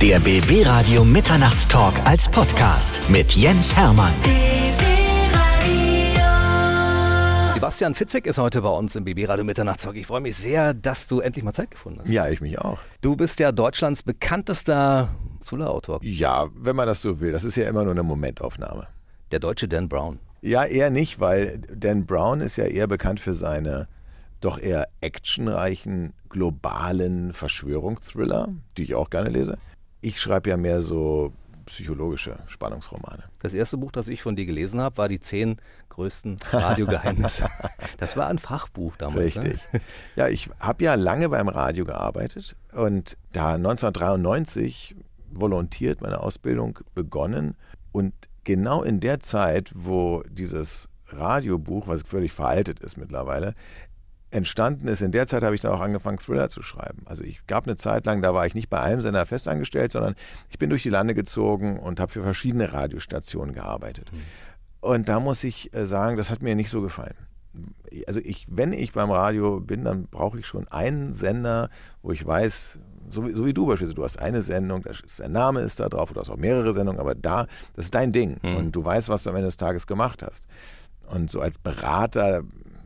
Der BB Radio Mitternachtstalk als Podcast mit Jens Hermann. Sebastian Fitzek ist heute bei uns im BB Radio Mitternachtstalk. Ich freue mich sehr, dass du endlich mal Zeit gefunden hast. Ja, ich mich auch. Du bist ja Deutschlands bekanntester Thriller-Autor. Ja, wenn man das so will. Das ist ja immer nur eine Momentaufnahme. Der deutsche Dan Brown. Ja, eher nicht, weil Dan Brown ist ja eher bekannt für seine doch eher actionreichen, globalen Verschwörungsthriller, die ich auch gerne lese. Ich schreibe ja mehr so psychologische Spannungsromane. Das erste Buch, das ich von dir gelesen habe, war die zehn größten Radiogeheimnisse. das war ein Fachbuch damals. Ne? Richtig. Ne? Ja, ich habe ja lange beim Radio gearbeitet und da 1993 volontiert meine Ausbildung begonnen und genau in der Zeit, wo dieses Radiobuch, was völlig veraltet ist mittlerweile, entstanden ist, in der Zeit habe ich dann auch angefangen, Thriller zu schreiben. Also ich gab eine Zeit lang, da war ich nicht bei einem Sender festangestellt, sondern ich bin durch die Lande gezogen und habe für verschiedene Radiostationen gearbeitet. Mhm. Und da muss ich äh, sagen, das hat mir nicht so gefallen. Also ich, wenn ich beim Radio bin, dann brauche ich schon einen Sender, wo ich weiß, so wie, so wie du beispielsweise, du hast eine Sendung, der Name ist da drauf, du hast auch mehrere Sendungen, aber da, das ist dein Ding mhm. und du weißt, was du am Ende des Tages gemacht hast. Und so als Berater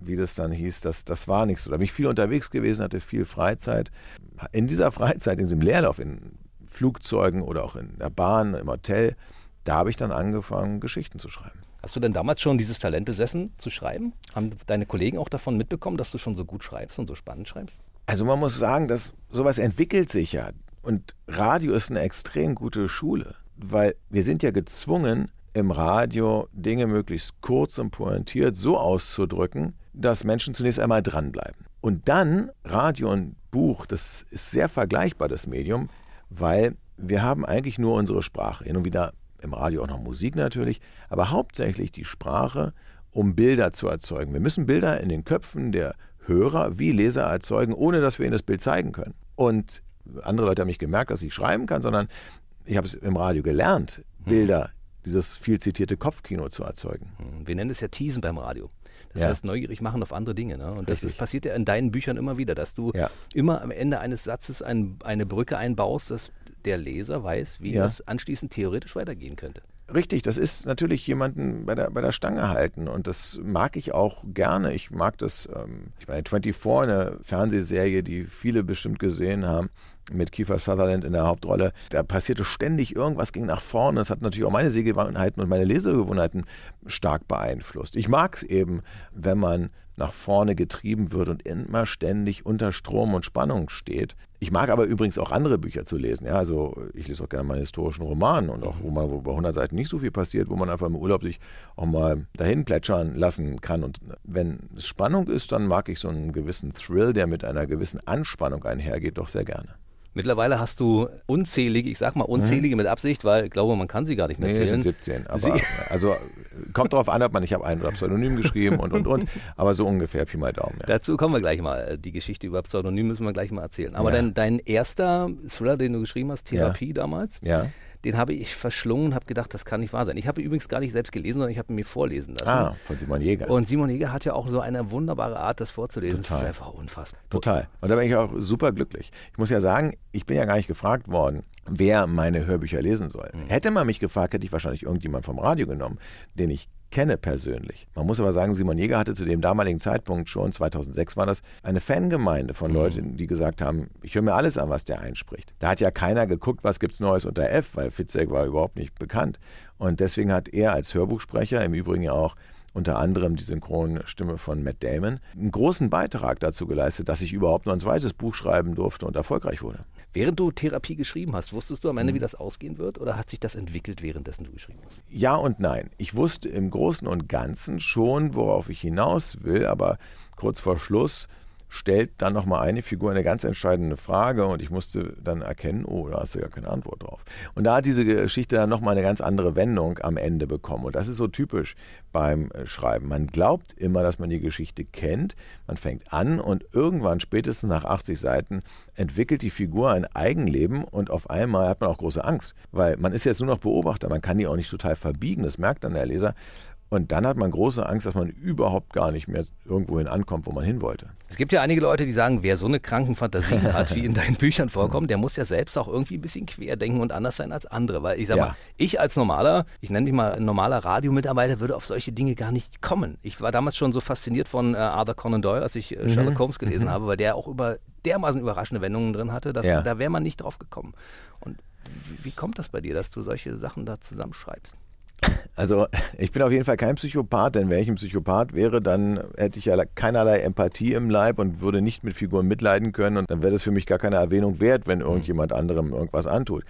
wie das dann hieß, das, das war nicht so. Da bin ich viel unterwegs gewesen, hatte viel Freizeit. In dieser Freizeit, in diesem Leerlauf, in Flugzeugen oder auch in der Bahn, im Hotel, da habe ich dann angefangen, Geschichten zu schreiben. Hast du denn damals schon dieses Talent besessen, zu schreiben? Haben deine Kollegen auch davon mitbekommen, dass du schon so gut schreibst und so spannend schreibst? Also man muss sagen, dass sowas entwickelt sich ja. Und Radio ist eine extrem gute Schule, weil wir sind ja gezwungen, im Radio Dinge möglichst kurz und pointiert so auszudrücken, dass Menschen zunächst einmal dranbleiben. Und dann Radio und Buch, das ist sehr vergleichbar, das Medium, weil wir haben eigentlich nur unsere Sprache. Hin und wieder im Radio auch noch Musik natürlich, aber hauptsächlich die Sprache, um Bilder zu erzeugen. Wir müssen Bilder in den Köpfen der Hörer wie Leser erzeugen, ohne dass wir ihnen das Bild zeigen können. Und andere Leute haben nicht gemerkt, dass ich schreiben kann, sondern ich habe es im Radio gelernt, mhm. Bilder, dieses viel zitierte Kopfkino zu erzeugen. Mhm. Wir nennen es ja Teasen beim Radio. Das ja. heißt, neugierig machen auf andere Dinge. Ne? Und das, das, passiert ja in deinen Büchern immer wieder, dass du ja. immer am Ende eines Satzes ein, eine Brücke einbaust, dass der Leser weiß, wie ja. das anschließend theoretisch weitergehen könnte. Richtig, das ist natürlich jemanden bei der, bei der Stange halten und das mag ich auch gerne. Ich mag das, ähm, ich meine, 24, eine Fernsehserie, die viele bestimmt gesehen haben, mit Kiefer Sutherland in der Hauptrolle. Da passierte ständig irgendwas, ging nach vorne. Das hat natürlich auch meine Sehgewohnheiten und meine Lesegewohnheiten stark beeinflusst. Ich mag es eben, wenn man nach vorne getrieben wird und immer ständig unter Strom und Spannung steht. Ich mag aber übrigens auch andere Bücher zu lesen. Ja, also ich lese auch gerne mal historischen Roman und auch, wo man wo bei 100 Seiten nicht so viel passiert, wo man einfach im Urlaub sich auch mal dahin plätschern lassen kann. Und wenn es Spannung ist, dann mag ich so einen gewissen Thrill, der mit einer gewissen Anspannung einhergeht, doch sehr gerne. Mittlerweile hast du unzählige, ich sag mal unzählige mhm. mit Absicht, weil ich glaube, man kann sie gar nicht mehr nee, zählen. Sind 17. Aber, also kommt darauf an, ob man, ich habe ein oder Pseudonym geschrieben und und und, aber so ungefähr Pi mal Daumen. Ja. Dazu kommen wir gleich mal. Die Geschichte über Pseudonym müssen wir gleich mal erzählen. Aber ja. dein, dein erster Thriller, den du geschrieben hast, Therapie ja. damals, ja den habe ich verschlungen und habe gedacht, das kann nicht wahr sein. Ich habe übrigens gar nicht selbst gelesen, sondern ich habe mir vorlesen lassen. Ah, von Simon Jäger. Und Simon Jäger hat ja auch so eine wunderbare Art, das vorzulesen. Total. Das ist einfach unfassbar. Total. Und da bin ich auch super glücklich. Ich muss ja sagen, ich bin ja gar nicht gefragt worden, wer meine Hörbücher lesen soll. Mhm. Hätte man mich gefragt, hätte ich wahrscheinlich irgendjemand vom Radio genommen, den ich kenne persönlich. Man muss aber sagen, Simon Jäger hatte zu dem damaligen Zeitpunkt schon, 2006 war das, eine Fangemeinde von mhm. Leuten, die gesagt haben, ich höre mir alles an, was der einspricht. Da hat ja keiner geguckt, was gibt es Neues unter F, weil Fitzek war überhaupt nicht bekannt. Und deswegen hat er als Hörbuchsprecher, im Übrigen ja auch unter anderem die Synchronstimme von Matt Damon, einen großen Beitrag dazu geleistet, dass ich überhaupt noch ein zweites Buch schreiben durfte und erfolgreich wurde. Während du Therapie geschrieben hast, wusstest du am Ende, wie mhm. das ausgehen wird oder hat sich das entwickelt, währenddessen du geschrieben hast? Ja und nein. Ich wusste im Großen und Ganzen schon, worauf ich hinaus will, aber kurz vor Schluss stellt dann nochmal eine Figur eine ganz entscheidende Frage und ich musste dann erkennen, oh, da hast du ja keine Antwort drauf. Und da hat diese Geschichte dann nochmal eine ganz andere Wendung am Ende bekommen. Und das ist so typisch beim äh, Schreiben. Man glaubt immer, dass man die Geschichte kennt, man fängt an und irgendwann, spätestens nach 80 Seiten, entwickelt die Figur ein Eigenleben und auf einmal hat man auch große Angst, weil man ist jetzt nur noch Beobachter, man kann die auch nicht total verbiegen, das merkt dann der Leser. Und dann hat man große Angst, dass man überhaupt gar nicht mehr irgendwohin ankommt, wo man hin wollte. Es gibt ja einige Leute, die sagen, wer so eine kranken Fantasien hat, wie in deinen Büchern vorkommt, der muss ja selbst auch irgendwie ein bisschen querdenken und anders sein als andere. Weil ich sag ja. mal, ich als normaler, ich nenne mich mal normaler Radiomitarbeiter, würde auf solche Dinge gar nicht kommen. Ich war damals schon so fasziniert von äh, Arthur Conan Doyle, als ich äh, Sherlock mhm. Holmes gelesen mhm. habe, weil der auch über dermaßen überraschende Wendungen drin hatte, dass ja. da wäre man nicht drauf gekommen. Und wie, wie kommt das bei dir, dass du solche Sachen da zusammenschreibst? Also ich bin auf jeden Fall kein Psychopath, denn wenn ich ein Psychopath wäre, dann hätte ich ja keinerlei Empathie im Leib und würde nicht mit Figuren mitleiden können und dann wäre das für mich gar keine Erwähnung wert, wenn irgendjemand anderem irgendwas antut.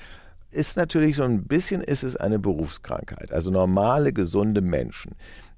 Ist natürlich so ein bisschen ist es eine Berufskrankheit. Also normale, gesunde Menschen,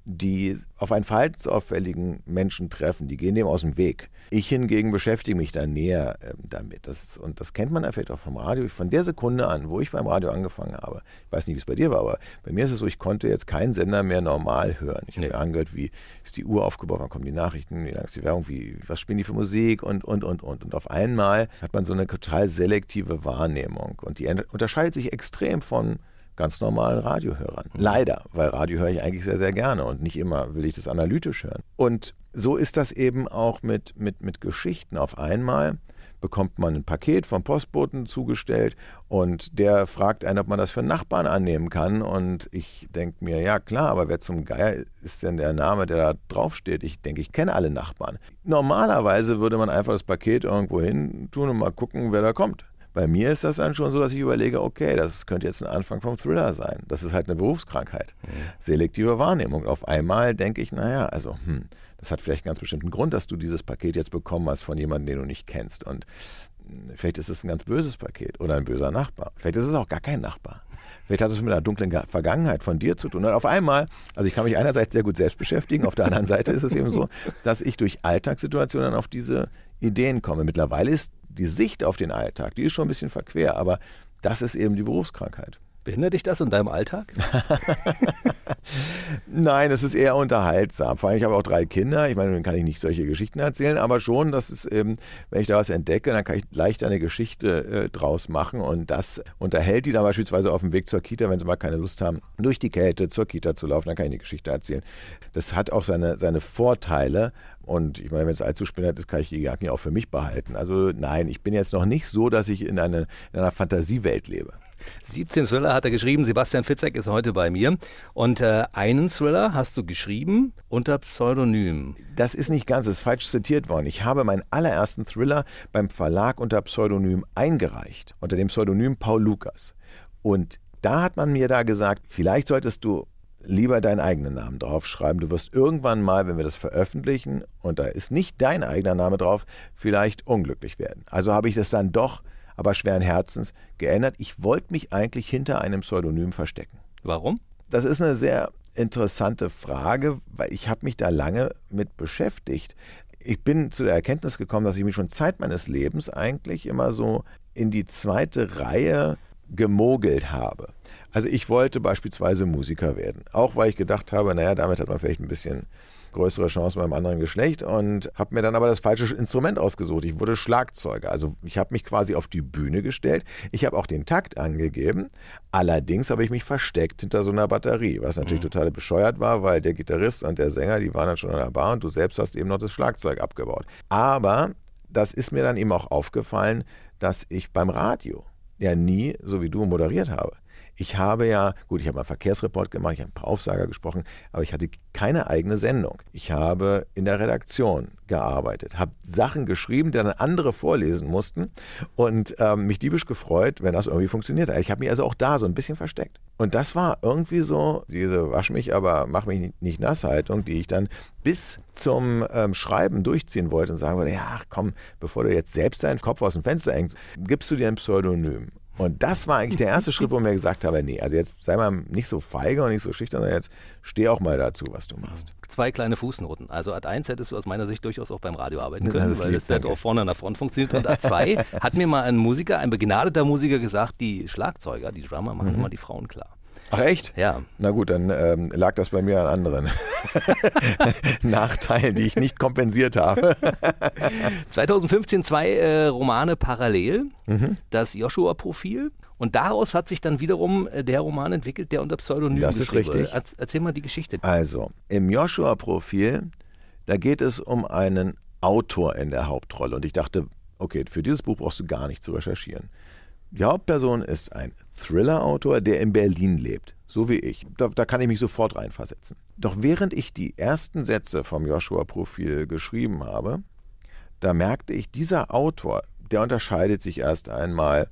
die auf einen verhaltensauffälligen Menschen treffen, die gehen dem aus dem Weg. Ich hingegen beschäftige mich da näher äh, damit. Das, und das kennt man ja vielleicht auch vom Radio. Von der Sekunde an, wo ich beim Radio angefangen habe, ich weiß nicht, wie es bei dir war, aber bei mir ist es so, ich konnte jetzt keinen Sender mehr normal hören. Ich habe mir angehört, wie ist die Uhr aufgebaut, wann kommen die Nachrichten, wie lang ist die Werbung, wie, was spielen die für Musik und, und, und, und. Und auf einmal hat man so eine total selektive Wahrnehmung. Und die unterscheidet sich extrem von ganz normalen Radiohörern. Mhm. Leider, weil Radio höre ich eigentlich sehr, sehr gerne und nicht immer will ich das analytisch hören. Und so ist das eben auch mit, mit, mit Geschichten. Auf einmal bekommt man ein Paket vom Postboten zugestellt und der fragt einen, ob man das für einen Nachbarn annehmen kann. Und ich denke mir, ja klar, aber wer zum Geier ist denn der Name, der da draufsteht? Ich denke, ich kenne alle Nachbarn. Normalerweise würde man einfach das Paket irgendwo hin tun und mal gucken, wer da kommt. Bei mir ist das dann schon so, dass ich überlege, okay, das könnte jetzt ein Anfang vom Thriller sein. Das ist halt eine Berufskrankheit. Mhm. Selektive Wahrnehmung. Auf einmal denke ich, naja, also, hm, das hat vielleicht einen ganz bestimmten Grund, dass du dieses Paket jetzt bekommen hast von jemandem, den du nicht kennst. Und hm, vielleicht ist es ein ganz böses Paket oder ein böser Nachbar. Vielleicht ist es auch gar kein Nachbar. Vielleicht hat es mit einer dunklen Vergangenheit von dir zu tun. Und auf einmal, also ich kann mich einerseits sehr gut selbst beschäftigen, auf der anderen Seite ist es eben so, dass ich durch Alltagssituationen auf diese Ideen komme. Mittlerweile ist die Sicht auf den Alltag, die ist schon ein bisschen verquer, aber das ist eben die Berufskrankheit. Behindert dich das in deinem Alltag? Nein, es ist eher unterhaltsam. Vor allem, ich habe auch drei Kinder. Ich meine, dann kann ich nicht solche Geschichten erzählen, aber schon, dass es eben, wenn ich da was entdecke, dann kann ich leicht eine Geschichte äh, draus machen und das unterhält die dann beispielsweise auf dem Weg zur Kita, wenn sie mal keine Lust haben, durch die Kälte zur Kita zu laufen, dann kann ich eine Geschichte erzählen. Das hat auch seine, seine Vorteile, und ich meine, wenn es allzu spinnert ist, kann ich die Jacken ja auch für mich behalten. Also nein, ich bin jetzt noch nicht so, dass ich in, eine, in einer Fantasiewelt lebe. 17 Thriller hat er geschrieben. Sebastian Fitzek ist heute bei mir. Und äh, einen Thriller hast du geschrieben unter Pseudonym. Das ist nicht ganz, das ist falsch zitiert worden. Ich habe meinen allerersten Thriller beim Verlag unter Pseudonym eingereicht, unter dem Pseudonym Paul Lukas. Und da hat man mir da gesagt, vielleicht solltest du lieber deinen eigenen Namen draufschreiben. Du wirst irgendwann mal, wenn wir das veröffentlichen und da ist nicht dein eigener Name drauf, vielleicht unglücklich werden. Also habe ich das dann doch aber schweren Herzens geändert. Ich wollte mich eigentlich hinter einem Pseudonym verstecken. Warum? Das ist eine sehr interessante Frage, weil ich habe mich da lange mit beschäftigt. Ich bin zu der Erkenntnis gekommen, dass ich mich schon Zeit meines Lebens eigentlich immer so in die zweite Reihe gemogelt habe. Also ich wollte beispielsweise Musiker werden, auch weil ich gedacht habe, naja, damit hat man vielleicht ein bisschen größere Chancen beim anderen Geschlecht und habe mir dann aber das falsche Instrument ausgesucht. Ich wurde Schlagzeuger. Also ich habe mich quasi auf die Bühne gestellt. Ich habe auch den Takt angegeben. Allerdings habe ich mich versteckt hinter so einer Batterie, was natürlich mhm. total bescheuert war, weil der Gitarrist und der Sänger, die waren dann schon an der Bar und du selbst hast eben noch das Schlagzeug abgebaut. Aber das ist mir dann eben auch aufgefallen, dass ich beim Radio ja nie, so wie du, moderiert habe. Ich habe ja, gut, ich habe mal Verkehrsreport gemacht, ich habe ein paar Aufsager gesprochen, aber ich hatte keine eigene Sendung. Ich habe in der Redaktion gearbeitet, habe Sachen geschrieben, die dann andere vorlesen mussten und ähm, mich diebisch gefreut, wenn das irgendwie funktioniert hat. Ich habe mich also auch da so ein bisschen versteckt. Und das war irgendwie so diese Wasch mich, aber mach mich nicht nass Haltung, die ich dann bis zum ähm, Schreiben durchziehen wollte und sagen wollte, ja, komm, bevor du jetzt selbst deinen Kopf aus dem Fenster hängst, gibst du dir ein Pseudonym. Und das war eigentlich der erste Schritt, wo mir gesagt habe, nee, also jetzt sei mal nicht so feige und nicht so schüchtern, sondern jetzt steh auch mal dazu, was du machst. Zwei kleine Fußnoten. Also Ad 1 hättest du aus meiner Sicht durchaus auch beim Radio arbeiten können, das weil das ja auch vorne an der Front funktioniert. Und Ad 2 hat mir mal ein Musiker, ein begnadeter Musiker gesagt, die Schlagzeuger, die Drummer machen mhm. immer die Frauen klar. Ach echt? Ja. Na gut, dann ähm, lag das bei mir an anderen Nachteilen, die ich nicht kompensiert habe. 2015 zwei äh, Romane parallel. Mhm. Das Joshua-Profil Und daraus hat sich dann wiederum äh, der Roman entwickelt, der unter Pseudonym Das ist richtig. Erzähl mal die Geschichte. Also, im Joshua-Profil, da geht es um einen Autor in der Hauptrolle. Und ich dachte, okay, für dieses Buch brauchst du gar nicht zu recherchieren. Die Hauptperson ist ein Thriller-Autor, der in Berlin lebt, so wie ich. Da, da, kann ich mich sofort reinversetzen. Doch während ich die ersten Sätze vom Joshua-Profil geschrieben habe, da merkte ich, dieser Autor, der unterscheidet sich erst einmal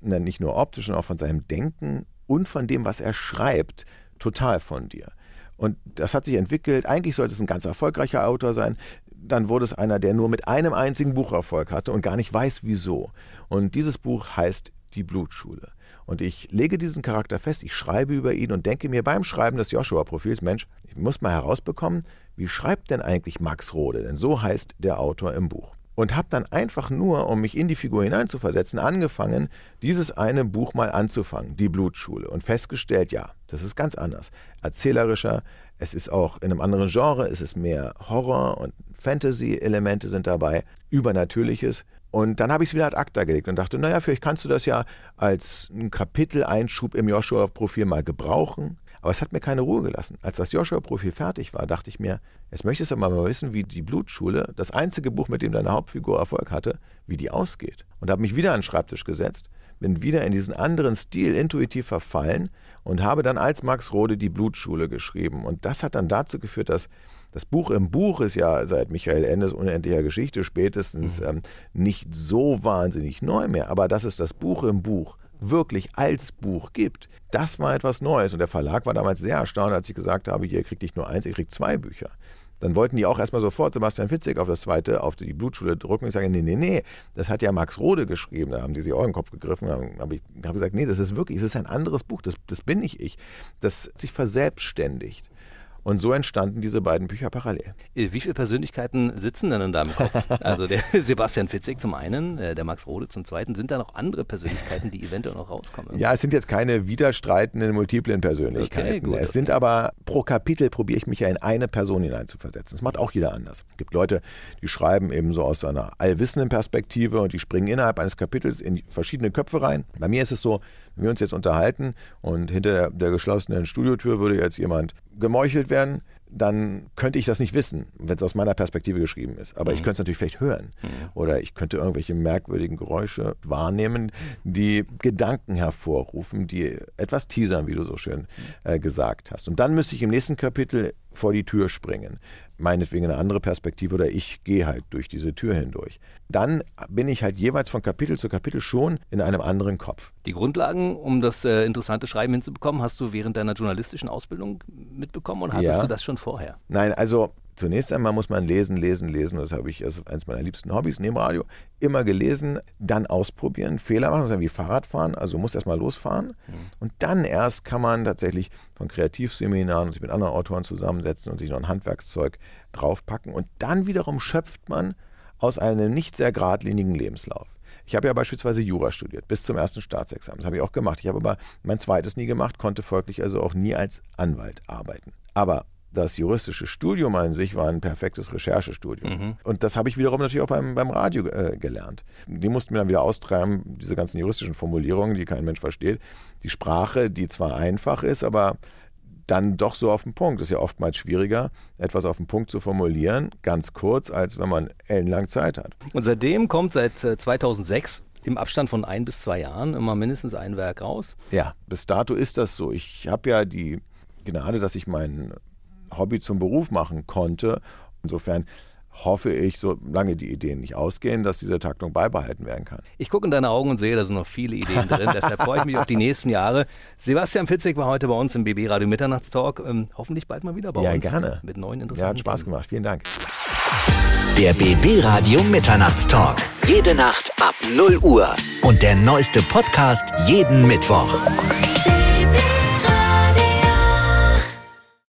nicht nur optisch, sondern auch von seinem Denken und von dem, was er schreibt, total von dir. Und das hat sich entwickelt. Eigentlich sollte es ein ganz erfolgreicher Autor sein. Dann wurde es einer, der nur mit einem einzigen Buch Erfolg hatte und gar nicht weiß, wieso. Und dieses Buch heißt Die Blutschule. Und ich lege diesen Charakter fest, ich schreibe über ihn und denke mir beim Schreiben des Joshua-Profils, Mensch, ich muss mal herausbekommen, wie schreibt denn eigentlich Max Rode? Denn so heißt der Autor im Buch und habe dann einfach nur, um mich in die Figur hineinzuversetzen, angefangen, dieses eine Buch mal anzufangen, die Blutschule, und festgestellt, ja, das ist ganz anders. Erzählerischer, es ist auch in einem anderen Genre, es ist mehr Horror und Fantasy-Elemente sind dabei, Übernatürliches. Und dann habe ich es wieder ad acta gelegt und dachte, naja, vielleicht kannst du das ja als ein Kapiteleinschub im Joshua-Profil mal gebrauchen. Aber es hat mir keine Ruhe gelassen. Als das Joshua-Profil fertig war, dachte ich mir, jetzt möchtest du mal wissen, wie die Blutschule, das einzige Buch, mit dem deine Hauptfigur Erfolg hatte, wie die ausgeht. Und habe mich wieder an den Schreibtisch gesetzt, bin wieder in diesen anderen Stil intuitiv verfallen und habe dann als Max Rode die Blutschule geschrieben. Und das hat dann dazu geführt, dass das Buch im Buch ist ja seit Michael Endes unendlicher Geschichte spätestens mhm. ähm, nicht so wahnsinnig neu mehr, aber dass es das Buch im Buch wirklich als Buch gibt. Das war etwas Neues und der Verlag war damals sehr erstaunt, als ich gesagt habe, hier kriegt nicht nur eins, ihr kriegt zwei Bücher. Dann wollten die auch erstmal sofort Sebastian Fitzek auf das zweite, auf die Blutschule drucken. Ich sage, nee, nee, nee, das hat ja Max Rode geschrieben. Da haben die sich auch in den Kopf gegriffen. Da habe ich hab gesagt, nee, das ist wirklich, es ist ein anderes Buch, das, das bin nicht ich. Das sich verselbstständigt. Und so entstanden diese beiden Bücher parallel. Äh, wie viele Persönlichkeiten sitzen denn in deinem Kopf? Also der Sebastian Fitzek zum einen, äh, der Max Rode zum zweiten. Sind da noch andere Persönlichkeiten, die eventuell noch rauskommen? Ja, es sind jetzt keine widerstreitenden, multiplen Persönlichkeiten. Okay, gut, es okay. sind aber pro Kapitel probiere ich mich ja in eine Person hineinzuversetzen. Das macht auch jeder anders. Es gibt Leute, die schreiben eben so aus einer allwissenden Perspektive und die springen innerhalb eines Kapitels in verschiedene Köpfe rein. Bei mir ist es so, wir uns jetzt unterhalten und hinter der geschlossenen Studiotür würde jetzt jemand gemeuchelt werden, dann könnte ich das nicht wissen, wenn es aus meiner Perspektive geschrieben ist. Aber mhm. ich könnte es natürlich vielleicht hören. Mhm. Oder ich könnte irgendwelche merkwürdigen Geräusche wahrnehmen, die Gedanken hervorrufen, die etwas teasern, wie du so schön äh, gesagt hast. Und dann müsste ich im nächsten Kapitel vor die Tür springen. Meinetwegen eine andere Perspektive oder ich gehe halt durch diese Tür hindurch. Dann bin ich halt jeweils von Kapitel zu Kapitel schon in einem anderen Kopf. Die Grundlagen, um das äh, interessante Schreiben hinzubekommen, hast du während deiner journalistischen Ausbildung mitbekommen oder hattest ja. du das schon vorher? Nein, also Zunächst einmal muss man lesen, lesen, lesen. Das habe ich als eines meiner liebsten Hobbys neben Radio. Immer gelesen, dann ausprobieren, Fehler machen. Das ist ja wie Fahrradfahren. Also muss erst mal losfahren. Mhm. Und dann erst kann man tatsächlich von Kreativseminaren sich mit anderen Autoren zusammensetzen und sich noch ein Handwerkszeug draufpacken. Und dann wiederum schöpft man aus einem nicht sehr geradlinigen Lebenslauf. Ich habe ja beispielsweise Jura studiert, bis zum ersten Staatsexamen. Das habe ich auch gemacht. Ich habe aber mein zweites nie gemacht, konnte folglich also auch nie als Anwalt arbeiten. Aber das juristische Studium an sich war ein perfektes Recherchestudium. Mhm. Und das habe ich wiederum natürlich auch beim, beim Radio äh, gelernt. Die mussten mir dann wieder austreiben, diese ganzen juristischen Formulierungen, die kein Mensch versteht. Die Sprache, die zwar einfach ist, aber dann doch so auf den Punkt. Es ist ja oftmals schwieriger, etwas auf den Punkt zu formulieren, ganz kurz, als wenn man ellenlang Zeit hat. Und seitdem kommt seit 2006 äh, im Abstand von ein bis zwei Jahren immer mindestens ein Werk raus. Ja, bis dato ist das so. Ich habe ja die Gnade, dass ich meinen Hobby zum Beruf machen konnte. Insofern hoffe ich, solange die Ideen nicht ausgehen, dass diese Taktung beibehalten werden kann. Ich gucke in deine Augen und sehe, da sind noch viele Ideen drin. Deshalb freue ich mich auf die nächsten Jahre. Sebastian Fitzek war heute bei uns im BB Radio Mitternachtstalk. Ähm, hoffentlich bald mal wieder bei ja, uns. Ja, gerne. Mit neuen interessanten Ja, hat Spaß gemacht. Vielen Dank. Der BB Radio Mitternachtstalk. Jede Nacht ab 0 Uhr. Und der neueste Podcast jeden Mittwoch.